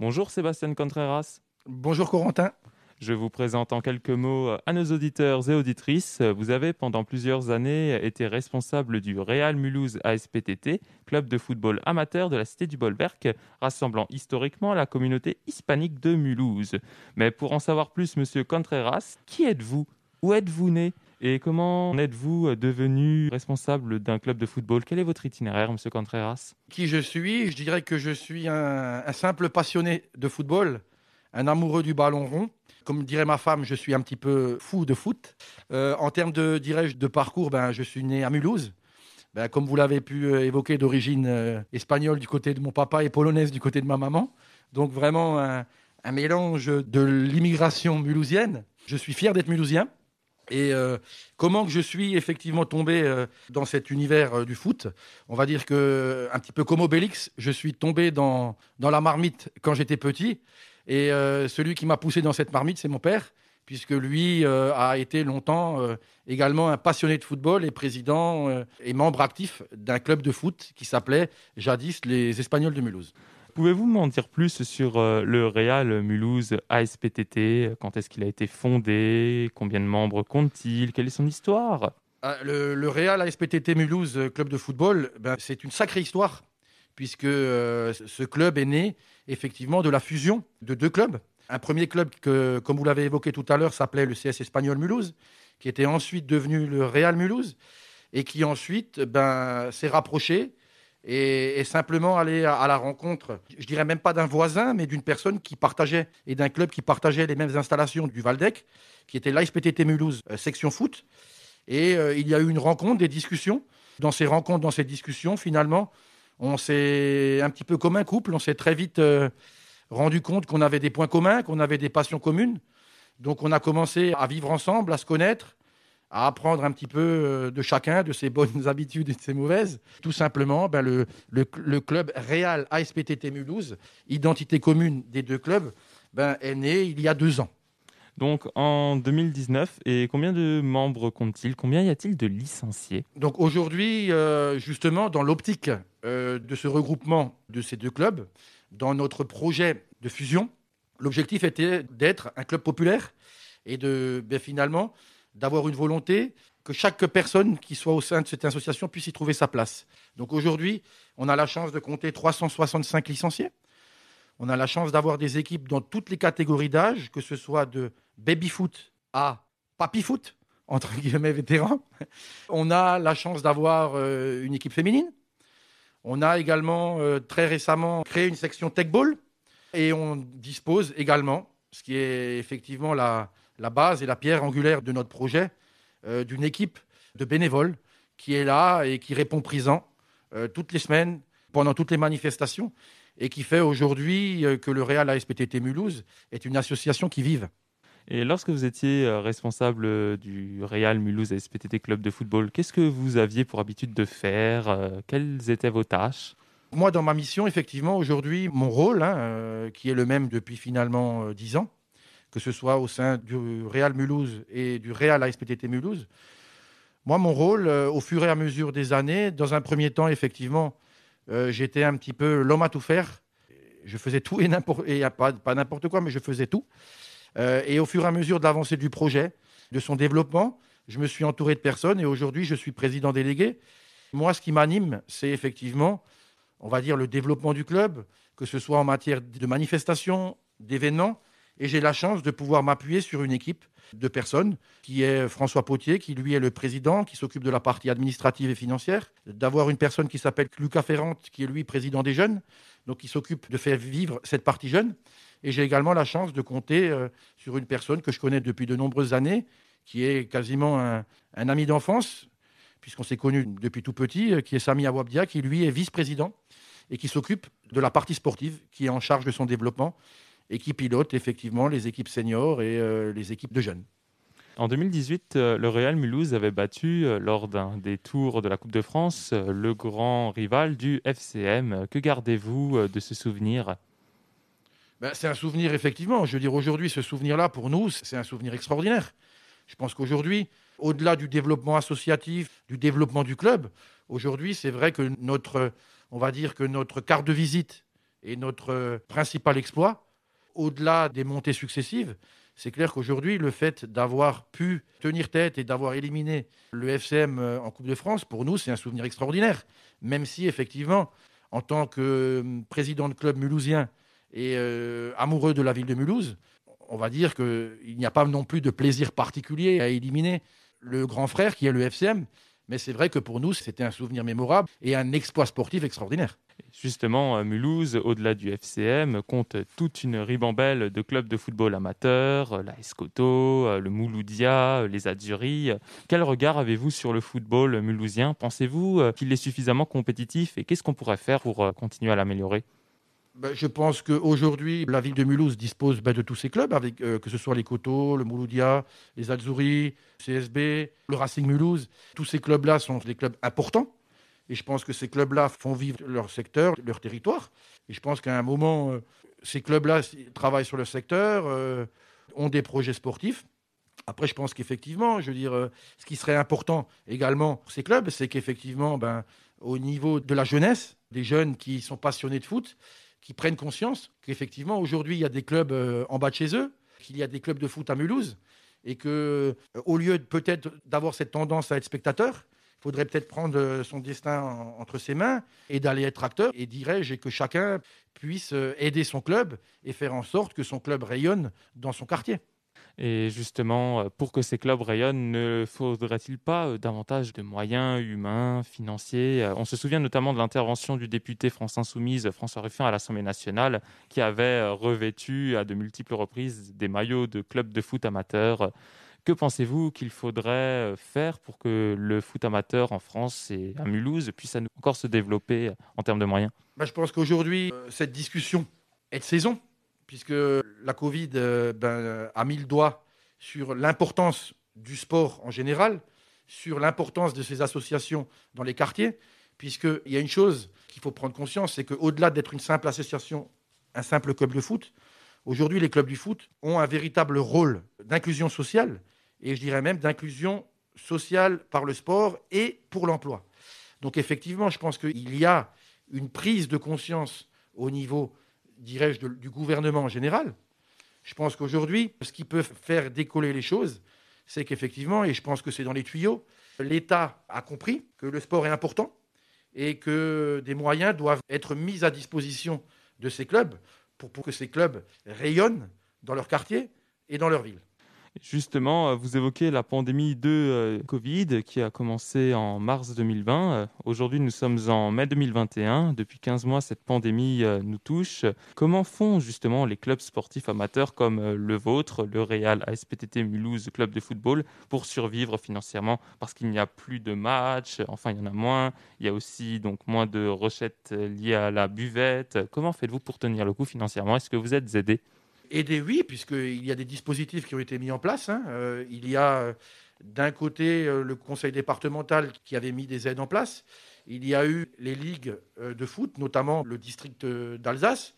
Bonjour Sébastien Contreras. Bonjour Corentin. Je vous présente en quelques mots à nos auditeurs et auditrices. Vous avez pendant plusieurs années été responsable du Real Mulhouse ASPTT, club de football amateur de la cité du Bolwerk, rassemblant historiquement la communauté hispanique de Mulhouse. Mais pour en savoir plus, monsieur Contreras, qui êtes-vous? Où êtes-vous né? Et comment êtes-vous devenu responsable d'un club de football? Quel est votre itinéraire, monsieur Contreras? Qui je suis? Je dirais que je suis un, un simple passionné de football, un amoureux du ballon rond comme dirait ma femme, je suis un petit peu fou de foot. Euh, en termes de, dirais de parcours, ben, je suis né à Mulhouse. Ben, comme vous l'avez pu euh, évoquer, d'origine euh, espagnole du côté de mon papa et polonaise du côté de ma maman. Donc vraiment un, mélange de l'immigration mulhousienne. Je suis fier d'être mulhousien. Et comment que je suis effectivement tombé dans cet univers du foot? On va dire que un petit peu comme Obélix, je suis tombé dans, dans la marmite quand j'étais petit. Et euh, celui qui m'a poussé dans cette marmite, c'est mon père, puisque lui euh, a été longtemps euh, également un passionné de football et président et membre actif d'un club de foot qui s'appelait jadis les Espagnols de Mulhouse. Pouvez-vous m'en dire plus sur le Real Mulhouse ASPTT Quand est-ce qu'il a été fondé? Combien de membres compte-t-il? Quelle est son histoire? Ah, le, Real ASPTT Mulhouse, club de football, ben, c'est une sacrée histoire, puisque ce club est né effectivement de la fusion de deux clubs. Un premier club que, comme vous l'avez évoqué tout à l'heure, s'appelait le CS Espagnol Mulhouse, qui était ensuite devenu le Real Mulhouse, et qui ensuite ben, s'est rapproché et, simplement allé à, la rencontre, je dirais même pas d'un voisin, mais d'une personne qui partageait, et d'un club qui partageait les mêmes installations du Valdec, qui était l'ASPTT Mulhouse, euh, section foot. Et euh, il y a eu une rencontre, des discussions. Dans ces rencontres, dans ces discussions, finalement, on s'est un petit peu comme un couple, on s'est très vite euh, rendu compte qu'on avait des points communs, qu'on avait des passions communes. Donc on a commencé à vivre ensemble, à se connaître, à apprendre un petit peu euh, de chacun, de ses bonnes habitudes et de ses mauvaises. Tout simplement, ben, le, le, club Real ASPTT Mulhouse, identité commune des deux clubs, ben, est né il y a deux ans. Donc en 2019, et combien de membres compte-t-il Combien y a-t-il de licenciés? Donc aujourd'hui, euh, justement, dans l'optique euh, de ce regroupement de ces deux clubs, dans notre projet de fusion, l'objectif était d'être un club populaire et de ben, finalement d'avoir une volonté que chaque personne qui soit au sein de cette association puisse y trouver sa place. Donc aujourd'hui, on a la chance de compter 365 licenciés. On a la chance d'avoir des équipes dans toutes les catégories d'âge, que ce soit de baby-foot à papy-foot, entre guillemets vétérans. On a la chance d'avoir euh, une équipe féminine. On a également euh, très récemment créé une section tech ball et on dispose également, ce qui est effectivement la, base et la pierre angulaire de notre projet, euh, d'une équipe de bénévoles qui est là et qui répond présent toutes les semaines pendant toutes les manifestations et qui fait aujourd'hui euh, que le Real ASPTT Mulhouse est une association qui vive. Et lorsque vous étiez euh, responsable euh, du Real Mulhouse ASPTT Club de football, qu'est-ce que vous aviez pour habitude de faire Quelles étaient vos tâches? Moi, dans ma mission, effectivement, aujourd'hui, mon rôle, hein, qui est le même depuis finalement dix ans, que ce soit au sein du Real Mulhouse et du Real ASPTT Mulhouse, moi, mon rôle, au fur et à mesure des années, dans un premier temps, effectivement, euh, j'étais un petit peu l'homme à tout faire. Je faisais tout et n'importe pas n'importe quoi, mais je faisais tout. Euh, et au fur et à mesure de l'avancée du projet, de son développement, je me suis entouré de personnes et aujourd'hui, je suis président délégué. Moi, ce qui m'anime, c'est effectivement, on va dire, le développement du club, que ce soit en matière de manifestations, d'événements. Et j'ai la chance de pouvoir m'appuyer sur une équipe de personnes, qui est François Potier, qui lui est le président, qui s'occupe de la partie administrative et financière, d'avoir une personne qui s'appelle Lucas Ferrante, qui est lui président des jeunes, donc qui s'occupe de faire vivre cette partie jeune. Et j'ai également la chance de compter euh, sur une personne que je connais depuis de nombreuses années, qui est quasiment un, ami d'enfance, puisqu'on s'est connus depuis tout petit, euh, qui est Sami Awabdia, qui lui est vice-président et qui s'occupe de la partie sportive, qui est en charge de son développement et qui pilote effectivement les équipes seniors et euh, les équipes de jeunes. En 2018, euh, le Real Mulhouse avait battu, euh, lors d'un des tours de la Coupe de France, le grand rival du FCM. Que gardez-vous de ce souvenir? Ben, C'est un souvenir, effectivement. Je veux dire, aujourd'hui, ce souvenir-là, pour nous, c'est un souvenir extraordinaire. Je pense qu'aujourd'hui, au-delà du développement associatif, du développement du club, aujourd'hui, c'est vrai que notre, on va dire que notre carte de visite est notre principal exploit. Au-delà des montées successives, c'est clair qu'aujourd'hui, le fait d'avoir pu tenir tête et d'avoir éliminé le FCM euh, en Coupe de France, pour nous, c'est un souvenir extraordinaire. Même si, effectivement, en tant que hum, président de club mulhousien et euh, amoureux de la ville de Mulhouse, on va dire qu'il n'y a pas non plus de plaisir particulier à éliminer le grand frère qui est le FCM. Mais c'est vrai que pour nous, c'était un souvenir mémorable et un exploit sportif extraordinaire. Justement, euh, Mulhouse, au-delà du FCM, compte toute une ribambelle de clubs de football amateurs, euh, la Escoto, euh, le Mouloudia, les Azzurri. Quel regard avez-vous sur le football mulhousien? Pensez-vous qu'il est suffisamment compétitif et qu'est-ce qu'on pourrait faire pour continuer à l'améliorer? Ben, je pense qu'aujourd'hui, la ville de Mulhouse dispose ben, de tous ces clubs, avec, que ce soit les Coteaux, le Mouloudia, les Azzurri, CSB, le Racing Mulhouse. Tous ces clubs-là sont des clubs importants et je pense que ces clubs-là font vivre leur secteur, leur territoire. Et je pense qu'à un moment, euh, ces clubs-là travaillent sur leur secteur, euh, ont des projets sportifs. Après, je pense qu'effectivement, je veux dire, euh, ce qui serait important également pour ces clubs, c'est qu'effectivement, ben, au niveau de la jeunesse, des jeunes qui sont passionnés de foot, qui prennent conscience qu'effectivement, aujourd'hui, il y a des clubs en bas de chez eux, qu'il y a des clubs de foot à Mulhouse, et que, au lieu peut-être d'avoir cette tendance à être spectateur, il faudrait peut-être prendre euh, son destin entre ses mains et d'aller être acteur, et dirais-je, que chacun puisse euh, aider son club et faire en sorte que son club rayonne dans son quartier. Et justement, euh, pour que ces clubs rayonnent, ne faudrait-il pas davantage de moyens humains, financiers On se souvient notamment de l'intervention du député France Insoumise, François Ruffin, à l'Assemblée nationale, qui avait revêtu à de multiples reprises des maillots de clubs de foot amateurs que pensez-vous qu'il faudrait euh, faire pour que le foot amateur en France et à Mulhouse puisse encore se développer euh, en termes de moyens? Bah, Je pense qu'aujourd'hui, euh, cette discussion est de saison, puisque la Covid ben, a mis le doigt sur l'importance du sport en général, sur l'importance de ces associations dans les quartiers, puisqu'il y a une chose qu'il faut prendre conscience, c'est qu'au-delà d'être une simple association, un simple club de foot, Aujourd'hui, les clubs du foot ont un véritable rôle d'inclusion sociale et je dirais même d'inclusion sociale par le sport et pour l'emploi. Donc effectivement, je pense qu'il y a une prise de conscience au niveau, dirais-je, du gouvernement en général. Je pense qu'aujourd'hui, ce qui peut faire décoller les choses, c'est qu'effectivement, et je pense que c'est dans les tuyaux, l'État a compris que le sport est important et que des moyens doivent être mis à disposition de ces clubs pour, que ces clubs rayonnent dans leur quartier et dans leur ville. Justement, euh, vous évoquez la pandémie de euh, Covid qui a commencé en mars 2020. Euh, aujourd'hui, nous sommes en mai 2021. Depuis 15 mois, cette pandémie nous touche. Comment font justement les clubs sportifs amateurs comme le vôtre, le Real ASPTT Mulhouse, club de football, pour survivre financièrement? Parce qu'il n'y a plus de matchs, enfin il y en a moins. Il y a aussi donc moins de recettes liées à la buvette. Comment faites-vous pour tenir le coup financièrement? Est-ce que vous êtes aidé? Aider, oui, puisqu'il y a des dispositifs qui ont été mis en place. Hein. Euh, il y a euh, d'un côté euh, le conseil départemental qui avait mis des aides en place. Il y a eu les ligues de foot, notamment le district d'Alsace,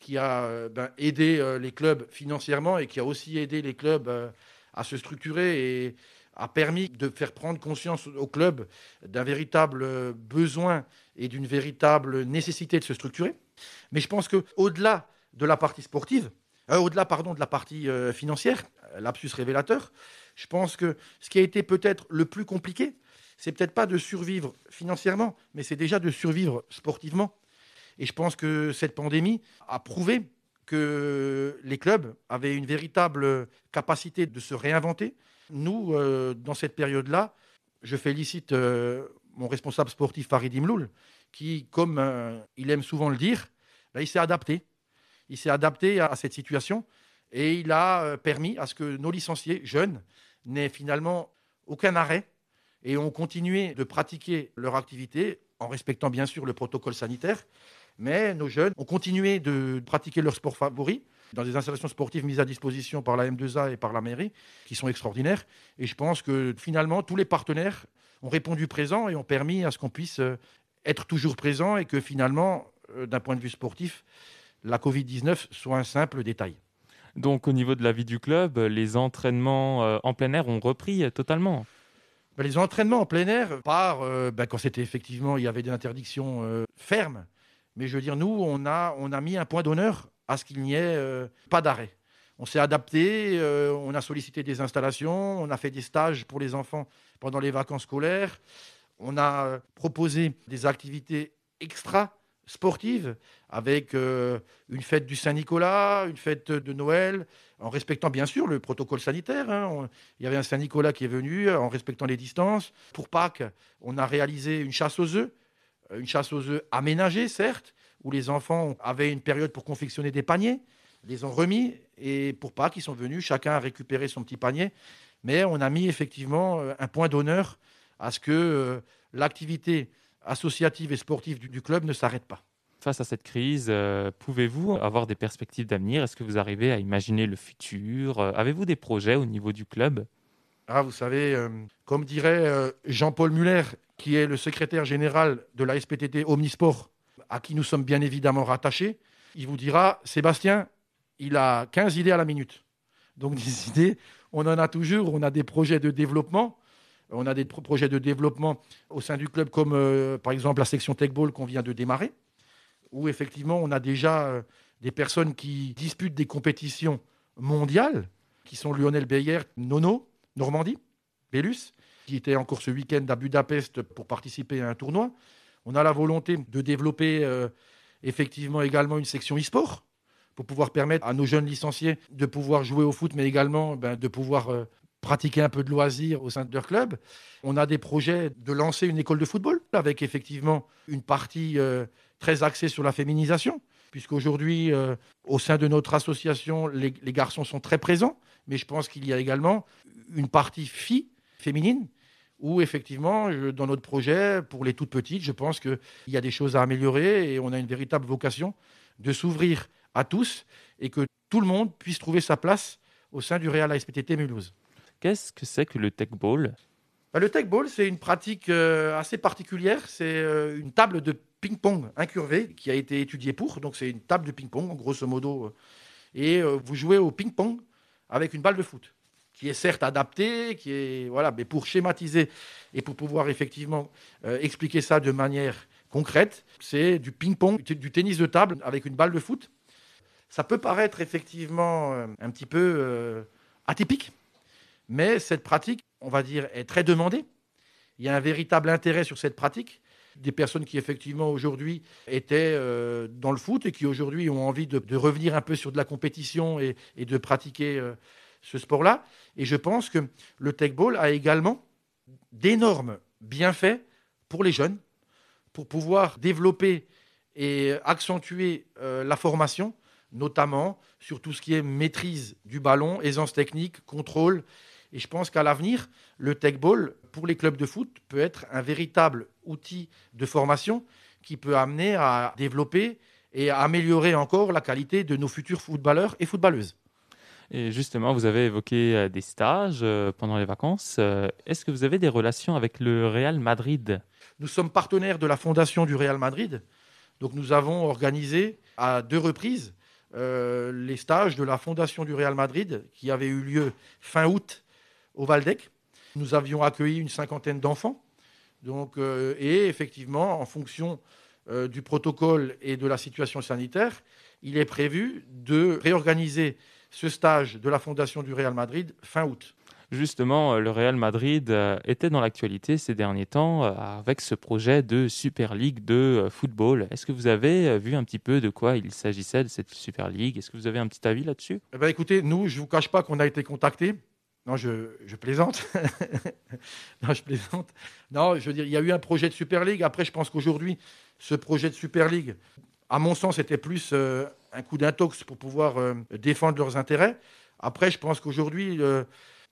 qui a ben, aidé les clubs financièrement et qui a aussi aidé les clubs à se structurer et a permis de faire prendre conscience aux clubs d'un véritable besoin et d'une véritable nécessité de se structurer. Mais je pense qu'au-delà de la partie sportive, euh, au-delà pardon, de la partie euh, financière, euh, lapsus révélateur, je pense que ce qui a été peut-être le plus compliqué, c'est peut-être pas de survivre financièrement, mais c'est déjà de survivre sportivement. Et je pense que cette pandémie a prouvé que les clubs avaient une véritable capacité de se réinventer. Nous, dans cette période-là, je félicite mon responsable sportif Farid Imloul, qui, comme il aime souvent le dire, ben, il s'est adapté il s'est adapté à cette situation et il a euh, permis à ce que nos licenciés jeunes n'aient finalement aucun arrêt et ont continué de pratiquer leur activité en respectant bien sûr le protocole sanitaire. Mais nos jeunes ont continué de pratiquer leur sport favori dans des installations sportives mises à disposition par la M2A et par la mairie, qui sont extraordinaires. Et je pense que finalement, tous les partenaires ont répondu présent et ont permis à ce qu'on puisse euh, être toujours présent et que finalement, euh, d'un point de vue sportif, la Covid-19 soit un simple détail. Donc au niveau de la vie du club, les entraînements euh, en plein air ont repris totalement ben, Les entraînements en plein air, par euh, ben, quand c'était effectivement, il y avait des interdictions euh, fermes, Mais je veux dire, nous, on a, on a mis un point d'honneur à ce qu'il n'y ait euh, pas d'arrêt. On s'est adapté, on a sollicité des installations, on a fait des stages pour les enfants pendant les vacances scolaires, on a proposé des activités extra sportives avec euh, une fête du Saint-Nicolas, une fête de Noël, en respectant bien sûr le protocole sanitaire. Hein. Il y avait un Saint-Nicolas qui est venu en respectant les distances. Pour Pâques, on a réalisé une chasse aux œufs, une chasse aux œufs aménagée, certes, où les enfants avaient une période pour confectionner des paniers, les ont remis, et pour Pâques, ils sont venus, chacun a récupéré son petit panier. Mais on a mis effectivement euh, un point d'honneur à ce que euh, l'activité associative et sportive du, club ne s'arrête pas. Face à cette crise, euh, pouvez-vous avoir des perspectives d'avenir? Est-ce que vous arrivez à imaginer le futur? Avez-vous des projets au niveau du club? Ah, Vous savez, comme dirait Jean-Paul Muller, qui est le secrétaire général de la SPTT Omnisport, à qui nous sommes bien évidemment rattachés, il vous dira, Sébastien, il a 15 idées à la minute. Donc des idées, on en a toujours, on a des projets de développement. On a des projets de développement au sein du club, comme euh, par exemple la section Tech Ball qu'on vient de démarrer, où effectivement on a déjà euh, des personnes qui disputent des compétitions mondiales, qui sont Lionel Beyer, Nono, Normandie, Bellus, qui était encore ce week-end à Budapest pour participer à un tournoi. On a la volonté de développer euh, effectivement également une section e-sport pour pouvoir permettre à nos jeunes licenciés de pouvoir jouer au foot, mais également ben, de pouvoir pratiquer un peu de loisirs au sein de leur club. On a des projets de lancer une école de football avec effectivement une partie euh, très axée sur la féminisation, puisqu'aujourd'hui, euh, au sein de notre association, les, garçons sont très présents, mais je pense qu'il y a également une partie fille féminine où effectivement, dans notre projet, pour les toutes petites, je pense qu'il y a des choses à améliorer et on a une véritable vocation de s'ouvrir à tous et que tout le monde puisse trouver sa place au sein du Real ASPTT Mulhouse. Qu'est-ce que c'est que le tech ball bah, Le tech ball, c'est une pratique euh, assez particulière. C'est euh, une table de ping-pong incurvée qui a été étudiée pour. Donc, c'est une table de ping-pong, grosso modo. Euh, et vous jouez au ping-pong avec une balle de foot qui est certes adaptée, qui est voilà, mais pour schématiser et pour pouvoir effectivement expliquer ça de manière concrète, c'est du ping-pong, du tennis de table avec une balle de foot ça peut paraître effectivement un petit peu atypique, mais cette pratique, on va dire, est très demandée. Il y a un véritable intérêt sur cette pratique. Des personnes qui effectivement aujourd'hui étaient euh, dans le foot et qui aujourd'hui ont envie de, revenir un peu sur de la compétition et, de pratiquer ce sport-là. Et je pense que le tech ball a également d'énormes bienfaits pour les jeunes, pour pouvoir développer et accentuer la formation notamment sur tout ce qui est maîtrise du ballon, aisance technique, contrôle. Et je pense qu'à l'avenir, le tech ball, pour les clubs de foot, peut être un véritable outil de formation qui peut amener à développer et à améliorer encore la qualité de nos futurs footballeurs et footballeuses. Et justement, vous avez évoqué euh, des stages euh, pendant les vacances. Euh, est-ce que vous avez des relations avec le Real Madrid? Nous sommes partenaires de la fondation du Real Madrid. Donc nous avons organisé à deux reprises euh, les stages de la Fondation du Real Madrid qui avaient eu lieu fin août au Valdec. Nous avions accueilli une cinquantaine d'enfants. Donc, euh, et effectivement, en fonction euh, du protocole et de la situation sanitaire, il est prévu de réorganiser ce stage de la Fondation du Real Madrid fin août. Justement, euh, le Real Madrid était dans l'actualité ces derniers temps avec ce projet de Super League de football. Est-ce que vous avez vu un petit peu de quoi il s'agissait de cette Super League? Est-ce que vous avez un petit avis là-dessus? Eh ben, Écoutez, nous, je ne vous cache pas qu'on a été contactés. Non, je, plaisante. non, je plaisante. Non, je veux dire, il y a eu un projet de Super League. Après, je pense qu'aujourd'hui, ce projet de Super League, à mon sens, était plus un coup d'intox pour pouvoir défendre leurs intérêts. Après, je pense qu'aujourd'hui,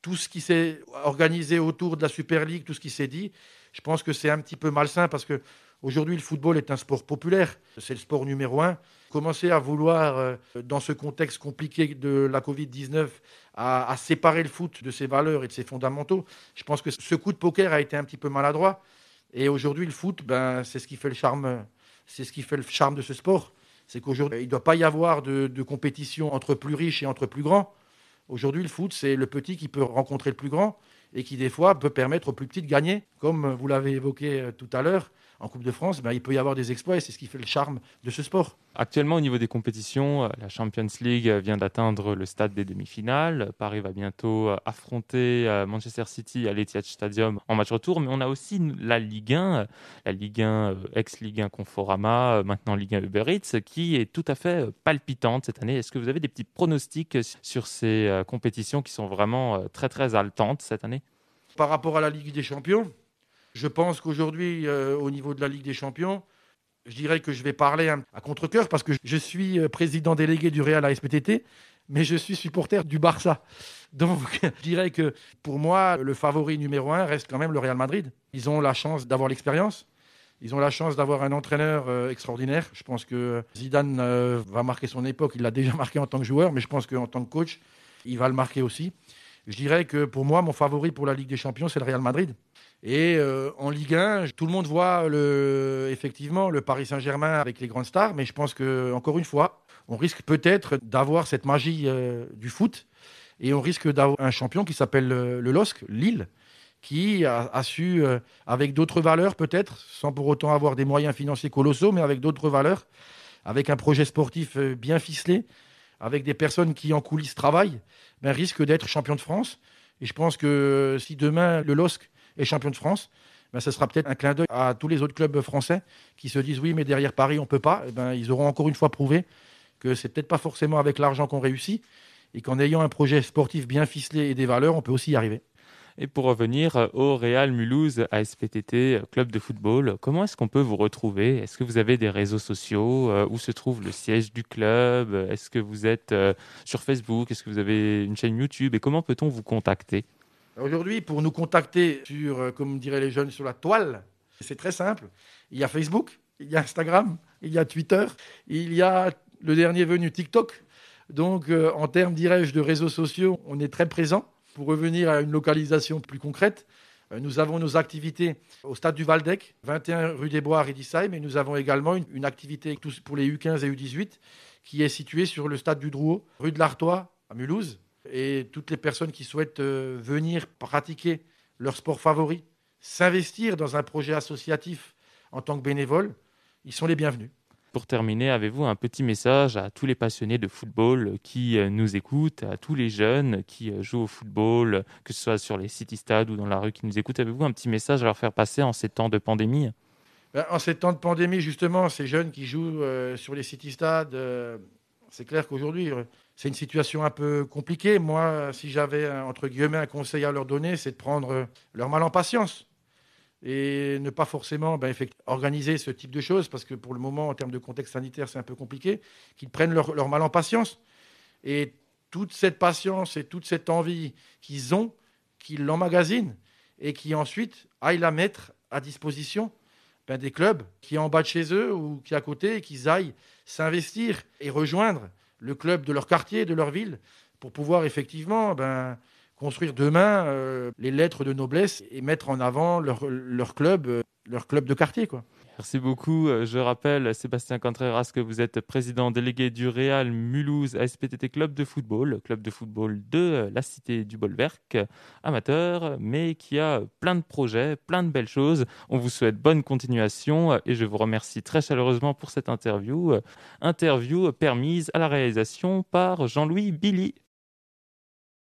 tout ce qui s'est organisé autour de la Super League, tout ce qui s'est dit, je pense que c'est un petit peu malsain parce que aujourd'hui le football est un sport populaire, c'est le sport numéro un. Commencer à vouloir, euh, dans ce contexte compliqué de la Covid-19, à, séparer le foot de ses valeurs et de ses fondamentaux, je pense que ce coup de poker a été un petit peu maladroit. Et aujourd'hui, le foot, ben, c'est ce qui fait le charme, c'est ce qui fait le charme de ce sport. C'est qu'aujourd'hui, il ne doit pas y avoir de compétition entre plus riches et entre plus grands. Aujourd'hui, le foot, c'est le petit qui peut rencontrer le plus grand et qui, des fois, peut permettre au plus petit de gagner, comme vous l'avez évoqué euh, tout à l'heure, en Coupe de France, ben, il peut y avoir des exploits et c'est ce qui fait le charme de ce sport. Actuellement, au niveau des compétitions, euh, la Champions League vient d'atteindre le stade des demi-finales. Paris va bientôt euh, affronter euh, Manchester City à l'Etihad Stadium en match retour. Mais on a aussi la Ligue 1, la Ligue 1 ex-Ligue 1 Conforama, maintenant Ligue 1 Uber Eats, qui est tout à fait palpitante cette année. Est-ce que vous avez des petits pronostics sur ces compétitions qui sont vraiment très très haletantes cette année? Par rapport à la Ligue des Champions, je pense qu'aujourd'hui, au niveau de la Ligue des Champions, je dirais que je vais parler à contre-coeur parce que je suis euh, président délégué du Real à SPTT, mais je suis supporter du Barça. Donc, je dirais que pour moi, le favori numéro un reste quand même le Real Madrid. Ils ont la chance d'avoir l'expérience. Ils ont la chance d'avoir un entraîneur euh, extraordinaire. Je pense que Zidane euh, va marquer son époque. Il l'a déjà marqué en tant que joueur, mais je pense qu'en tant que coach, il va le marquer aussi. Je dirais que pour moi, mon favori pour la Ligue des Champions, c'est le Real Madrid. Et euh, en Ligue 1, tout le monde voit effectivement le Paris Saint-Germain avec les grandes stars, mais je pense que encore une fois, on risque peut-être d'avoir cette magie euh, du foot et on risque d'avoir un champion qui s'appelle euh, le LOSC, Lille, qui a, a su, avec d'autres valeurs peut-être, sans pour autant avoir des moyens financiers colossaux, mais avec d'autres valeurs, avec un projet sportif bien ficelé, avec des personnes qui en coulisses travaillent, ben, risque d'être champion de France. Et je pense que si demain le LOSC et champion de France, ben, ce sera peut-être un clin d'œil à tous les autres clubs français qui se disent oui, mais derrière Paris, on ne peut pas. Eh ben, ils auront encore une fois prouvé que c'est peut-être pas forcément avec l'argent qu'on réussit et qu'en ayant un projet sportif bien ficelé et des valeurs, on peut aussi y arriver. Et pour revenir au Real Mulhouse ASPTT, club de football, comment est-ce qu'on peut vous retrouver? Est-ce que vous avez des réseaux sociaux euh, Où se trouve le siège du club? Est-ce que vous êtes euh, sur Facebook? Est-ce que vous avez une chaîne YouTube? Et comment peut-on vous contacter? Aujourd'hui, pour nous contacter sur, euh, comme diraient les jeunes, sur la toile, c'est très simple. Il y a Facebook, il y a Instagram, il y a Twitter, il y a le dernier venu TikTok. Donc, euh, en termes, dirais-je, de réseaux sociaux, on est très présent. Pour revenir à une localisation plus concrète, euh, nous avons nos activités au stade du Valdec, 21 rue des Bois à Riedisheim, et nous avons également une, une, activité pour les U15 et U18 qui est située sur le stade du Drouot, rue de l'Artois à Mulhouse. Et toutes les personnes qui souhaitent euh, venir pratiquer leur sport favori, s'investir dans un projet associatif en tant que bénévole, ils sont les bienvenus. Pour terminer, avez-vous un petit message à tous les passionnés de football qui euh, nous écoutent, à tous les jeunes qui euh, jouent au football, que ce soit sur les city stades ou dans la rue qui nous écoutent? Avez-vous un petit message à leur faire passer en ces temps de pandémie? Ben, En ces temps de pandémie, justement, ces jeunes qui jouent sur les city stades, c'est clair qu'aujourd'hui, c'est une situation un peu compliquée. Moi, si j'avais, entre guillemets, un conseil à leur donner, c'est de prendre euh, leur mal en patience et ne pas forcément ben, organiser ce type de choses, parce que pour le moment, en termes de contexte sanitaire, c'est un peu compliqué, qu'ils prennent leur, mal en patience. Et toute cette patience et toute cette envie qu'ils ont, qu'ils l'emmagasinent et qui ensuite aillent la mettre à disposition ben, des clubs qui sont en bas de chez eux ou qui à côté et qu'ils aillent s'investir et rejoindre le club de leur quartier, de leur ville, pour pouvoir effectivement ben, construire demain euh, les lettres de noblesse et mettre en avant leur, leur club, euh, leur club de quartier. Merci beaucoup. Euh, je rappelle, Sébastien Contreras, que vous êtes président délégué du Real Mulhouse ASPTT Club de football, club de football de la cité du Bolwerk, amateur, mais qui a plein de projets, plein de belles choses. On vous souhaite bonne continuation et je vous remercie très chaleureusement pour cette interview. Interview permise à la réalisation par Jean-Louis Billy.